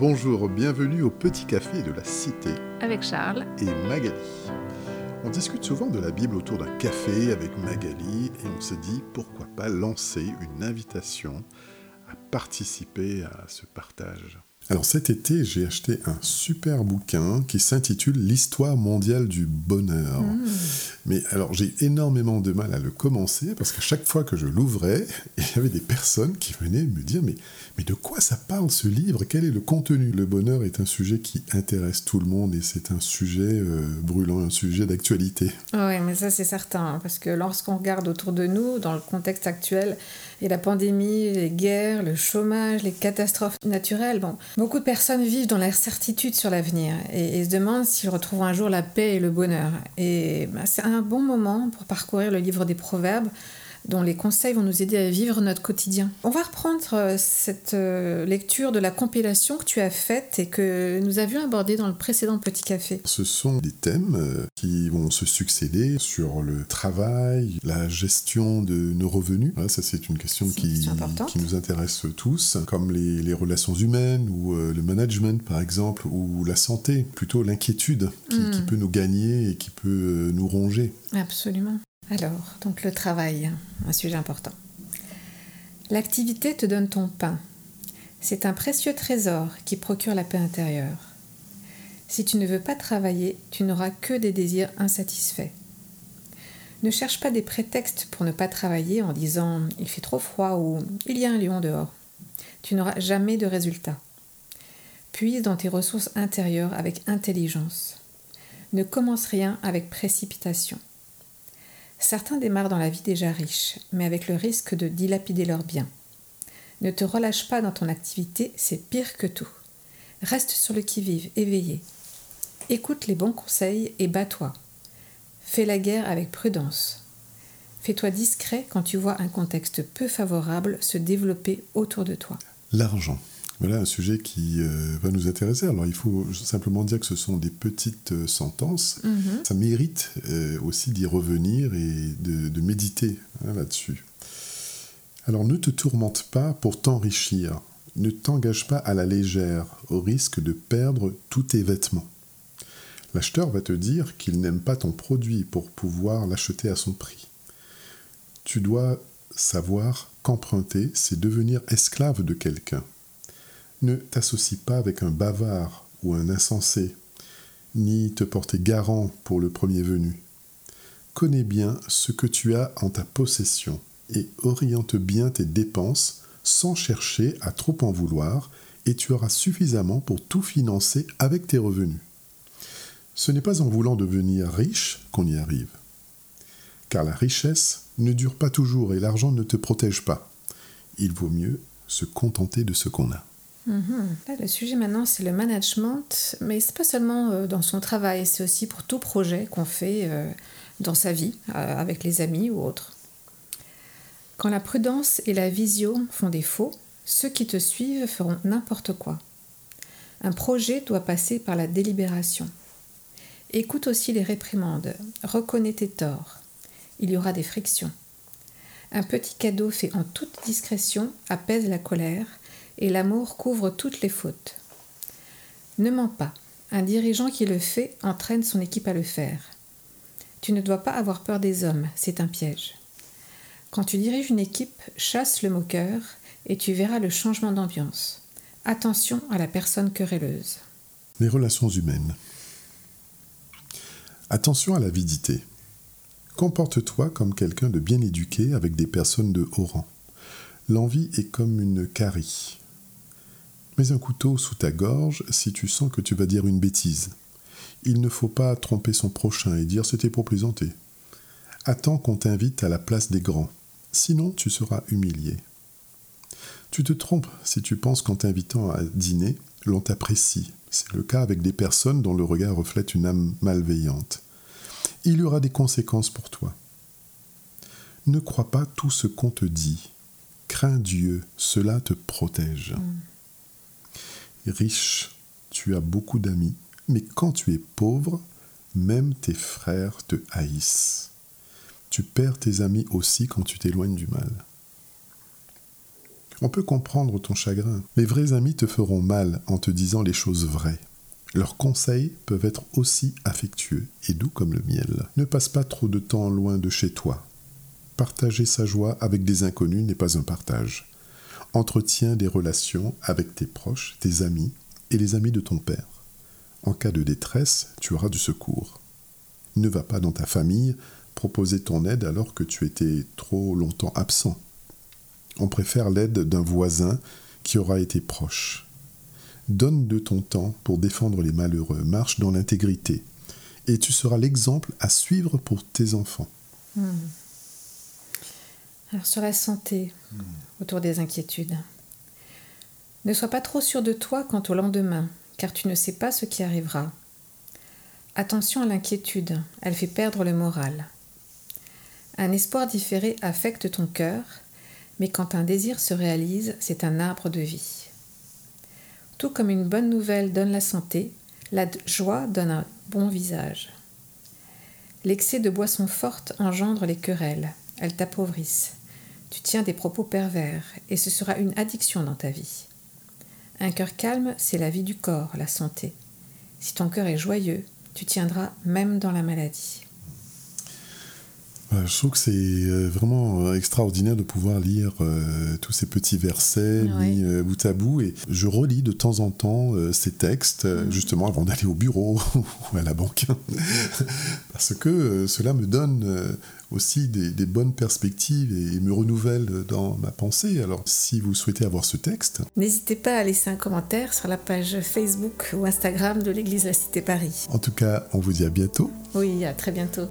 Bonjour, bienvenue au Petit Café de la Cité. Avec Charles. Et Magali. On discute souvent de la Bible autour d'un café avec Magali et on se dit pourquoi pas lancer une invitation à participer à ce partage. Alors cet été, j'ai acheté un super bouquin qui s'intitule L'histoire mondiale du bonheur. Mmh. Mais alors j'ai énormément de mal à le commencer parce que chaque fois que je l'ouvrais, il y avait des personnes qui venaient me dire mais, mais de quoi ça parle ce livre? Quel est le contenu? Le bonheur est un sujet qui intéresse tout le monde et c'est un sujet euh, brûlant, un sujet d'actualité. Oui, mais ça c'est certain, hein, parce que lorsqu'on regarde autour de nous, dans le contexte actuel, et la pandémie, les guerres, le chômage, les catastrophes naturelles. Bon, beaucoup de personnes vivent dans l'incertitude sur l'avenir et, se demandent s'ils retrouvent un jour la paix et le bonheur. Et bah, c'est un bon moment pour parcourir le livre des Proverbes dont les conseils vont nous aider à vivre notre quotidien. On va reprendre euh, cette euh, lecture de la compilation que tu as faite et que nous avions abordée dans le précédent Petit Café. Ce sont des thèmes euh, qui vont se succéder sur le travail, la gestion de nos revenus. ça, c'est une question qui, qui, nous intéresse tous, comme les, relations humaines ou le management, par exemple, ou la santé, plutôt l'inquiétude qui, qui hmm. peut nous gagner et qui peut nous ronger. Absolument. Alors, donc le travail, un sujet important. L'activité te donne ton pain. C'est un précieux trésor qui procure la paix intérieure. Si tu ne veux pas travailler, tu n'auras que des désirs insatisfaits. Ne cherche pas des prétextes pour ne pas travailler en disant il fait trop froid ou il y a un lion dehors. Tu n'auras jamais de résultat. Puise dans tes ressources intérieures avec intelligence. Ne commence rien avec précipitation. Certains démarrent dans la vie déjà riches, mais avec le risque de dilapider leurs biens. Ne te relâche pas dans ton activité, c'est pire que tout. Reste sur le qui-vive, éveillé. Écoute les bons conseils et bats-toi. Fais la guerre avec prudence. Fais-toi discret quand tu vois un contexte peu favorable se développer autour de toi. L'argent. Voilà un sujet qui euh, va nous intéresser. Alors il faut simplement dire que ce sont des petites euh, sentences. Mhm. Ça mérite euh, aussi d'y revenir et de, méditer hein, là-dessus. Alors ne te tourmente pas pour t'enrichir. Ne t'engage pas à la légère, au risque de perdre tous tes vêtements. L'acheteur va te dire qu'il n'aime pas ton produit pour pouvoir l'acheter à son prix. Tu dois savoir qu'emprunter, c'est devenir esclave de quelqu'un. Ne t'associe pas avec un bavard ou un insensé, ni te porter garant pour le premier venu. Connais bien ce que tu as en ta possession et oriente bien tes dépenses sans chercher à trop en vouloir, et tu auras suffisamment pour tout financer avec tes revenus. Ce n'est pas en voulant devenir riche qu'on y arrive. Car la richesse ne dure pas toujours et l'argent ne te protège pas. Il vaut mieux se contenter de ce qu'on a. Mhm. le sujet maintenant, c'est le management, mais c'est pas seulement euh, dans son travail, c'est aussi pour tout projet qu'on fait euh, dans sa vie, euh, avec les amis ou autres. Quand la prudence et la vision font défaut, ceux qui te suivent feront n'importe quoi. Un projet doit passer par la délibération. Écoute aussi les réprimandes, reconnais tes torts. Il y aura des frictions. Un petit cadeau fait en toute discrétion apaise la colère et l'amour couvre toutes les fautes. Ne mens pas, un dirigeant qui le fait entraîne son équipe à le faire. Tu ne dois pas avoir peur des hommes, c'est un piège. Quand tu diriges une équipe, chasse le moqueur et tu verras le changement d'ambiance. Attention à la personne querelleuse. Les relations humaines. Attention à l'avidité. Comporte-toi comme quelqu'un de bien éduqué avec des personnes de haut rang. L'envie est comme une carie. Mets un couteau sous ta gorge si tu sens que tu vas dire une bêtise. Il ne faut pas tromper son prochain et dire c'était pour plaisanter. Attends qu'on t'invite à la place des grands, sinon tu seras humilié. Tu te trompes si tu penses qu'en t'invitant à dîner, l'on t'apprécie. C'est le cas avec des personnes dont le regard reflète une âme malveillante. Il y aura des conséquences pour toi. Ne crois pas tout ce qu'on te dit. Crains Dieu, cela te protège. Mm riche, tu as beaucoup d'amis, mais quand tu es pauvre, même tes frères te haïssent. Tu perds tes amis aussi quand tu t'éloignes du mal. On peut comprendre ton chagrin. Les vrais amis te feront mal en te disant les choses vraies. Leurs conseils peuvent être aussi affectueux et doux comme le miel. Ne passe pas trop de temps loin de chez toi. Partager sa joie avec des inconnus n'est pas un partage. Entretiens des relations avec tes proches, tes amis et les amis de ton père. En cas de détresse, tu auras du secours. Ne va pas dans ta famille proposer ton aide alors que tu étais trop longtemps absent. On préfère l'aide d'un voisin qui aura été proche. Donne de ton temps pour défendre les malheureux, marche dans l'intégrité, et tu seras l'exemple à suivre pour tes enfants. Hmm. Alors sur la santé, autour des inquiétudes. Ne sois pas trop sûr de toi quant au lendemain, car tu ne sais pas ce qui arrivera. Attention à l'inquiétude, elle fait perdre le moral. Un espoir différé affecte ton cœur, mais quand un désir se réalise, c'est un arbre de vie. Tout comme une bonne nouvelle donne la santé, la joie donne un bon visage. L'excès de boissons fortes engendre les querelles, elles t'appauvrissent. Tu tiens des propos pervers, et ce sera une addiction dans ta vie. Un cœur calme, c'est la vie du corps, la santé. Si ton cœur est joyeux, tu tiendras même dans la maladie. Je trouve que c'est euh, vraiment euh, extraordinaire de pouvoir lire euh, tous ces petits versets mis bout à bout. Et je relis de temps en temps ces textes, mm. justement avant d'aller au bureau ou à la banque. Parce que cela me donne aussi des, bonnes perspectives et, me renouvelle dans ma pensée. Alors, si vous souhaitez avoir ce texte... N'hésitez pas à laisser un commentaire sur la page Facebook ou Instagram de l'Église La Cité Paris. En tout cas, on vous dit à bientôt. Oui, à très bientôt.